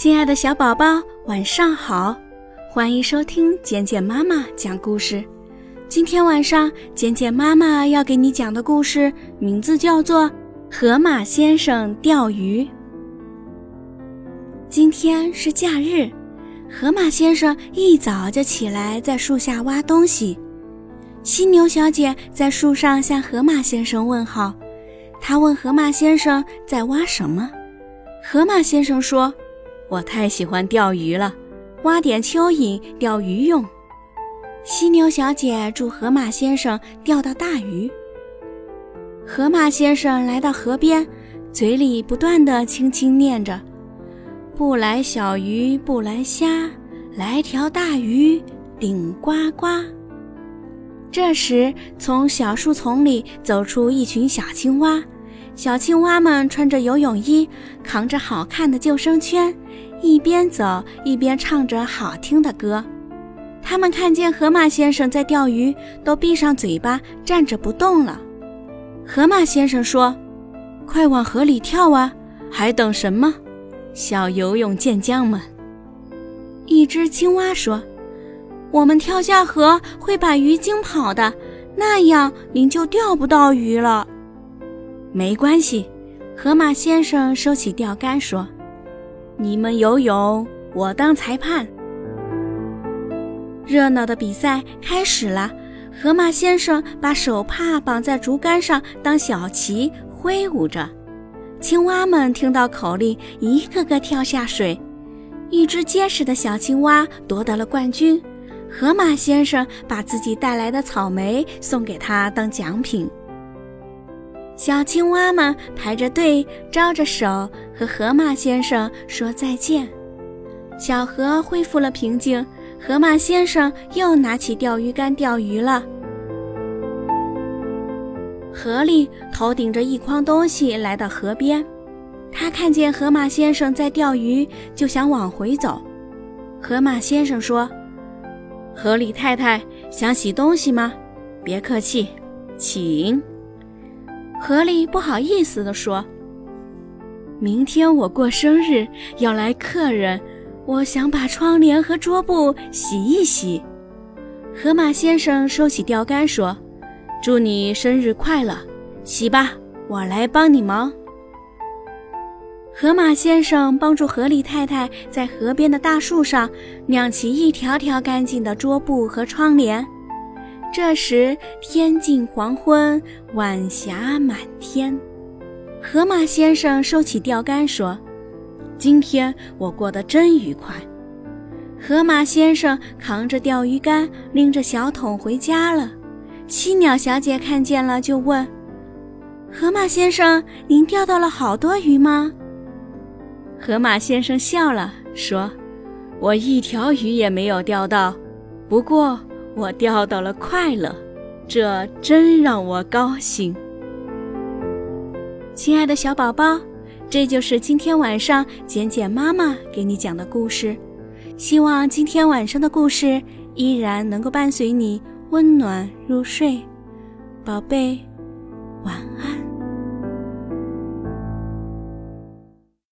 亲爱的小宝宝，晚上好！欢迎收听简简妈妈讲故事。今天晚上，简简妈妈要给你讲的故事名字叫做《河马先生钓鱼》。今天是假日，河马先生一早就起来在树下挖东西。犀牛小姐在树上向河马先生问好，她问河马先生在挖什么。河马先生说。我太喜欢钓鱼了，挖点蚯蚓钓鱼用。犀牛小姐祝河马先生钓到大鱼。河马先生来到河边，嘴里不断的轻轻念着：“不来小鱼不来虾，来条大鱼顶呱呱。”这时，从小树丛里走出一群小青蛙。小青蛙们穿着游泳衣，扛着好看的救生圈，一边走一边唱着好听的歌。他们看见河马先生在钓鱼，都闭上嘴巴站着不动了。河马先生说：“快往河里跳啊！还等什么？小游泳健将们！”一只青蛙说：“我们跳下河会把鱼惊跑的，那样您就钓不到鱼了。”没关系，河马先生收起钓竿说：“你们游泳，我当裁判。”热闹的比赛开始了。河马先生把手帕绑在竹竿上当小旗挥舞着，青蛙们听到口令，一个个跳下水。一只结实的小青蛙夺得了冠军。河马先生把自己带来的草莓送给他当奖品。小青蛙们排着队，招着手和河马先生说再见。小河恢复了平静，河马先生又拿起钓鱼竿钓鱼了。河里头顶着一筐东西来到河边，他看见河马先生在钓鱼，就想往回走。河马先生说：“河里太太想洗东西吗？别客气，请。”河里不好意思地说：“明天我过生日，要来客人，我想把窗帘和桌布洗一洗。”河马先生收起钓竿说：“祝你生日快乐，洗吧，我来帮你忙。”河马先生帮助河狸太太在河边的大树上晾起一条条干净的桌布和窗帘。这时天近黄昏，晚霞满天。河马先生收起钓竿说：“今天我过得真愉快。”河马先生扛着钓鱼竿，拎着小桶回家了。犀鸟小姐看见了，就问：“河马先生，您钓到了好多鱼吗？”河马先生笑了，说：“我一条鱼也没有钓到，不过……”我钓到了快乐，这真让我高兴。亲爱的小宝宝，这就是今天晚上简简妈妈给你讲的故事。希望今天晚上的故事依然能够伴随你温暖入睡，宝贝。晚安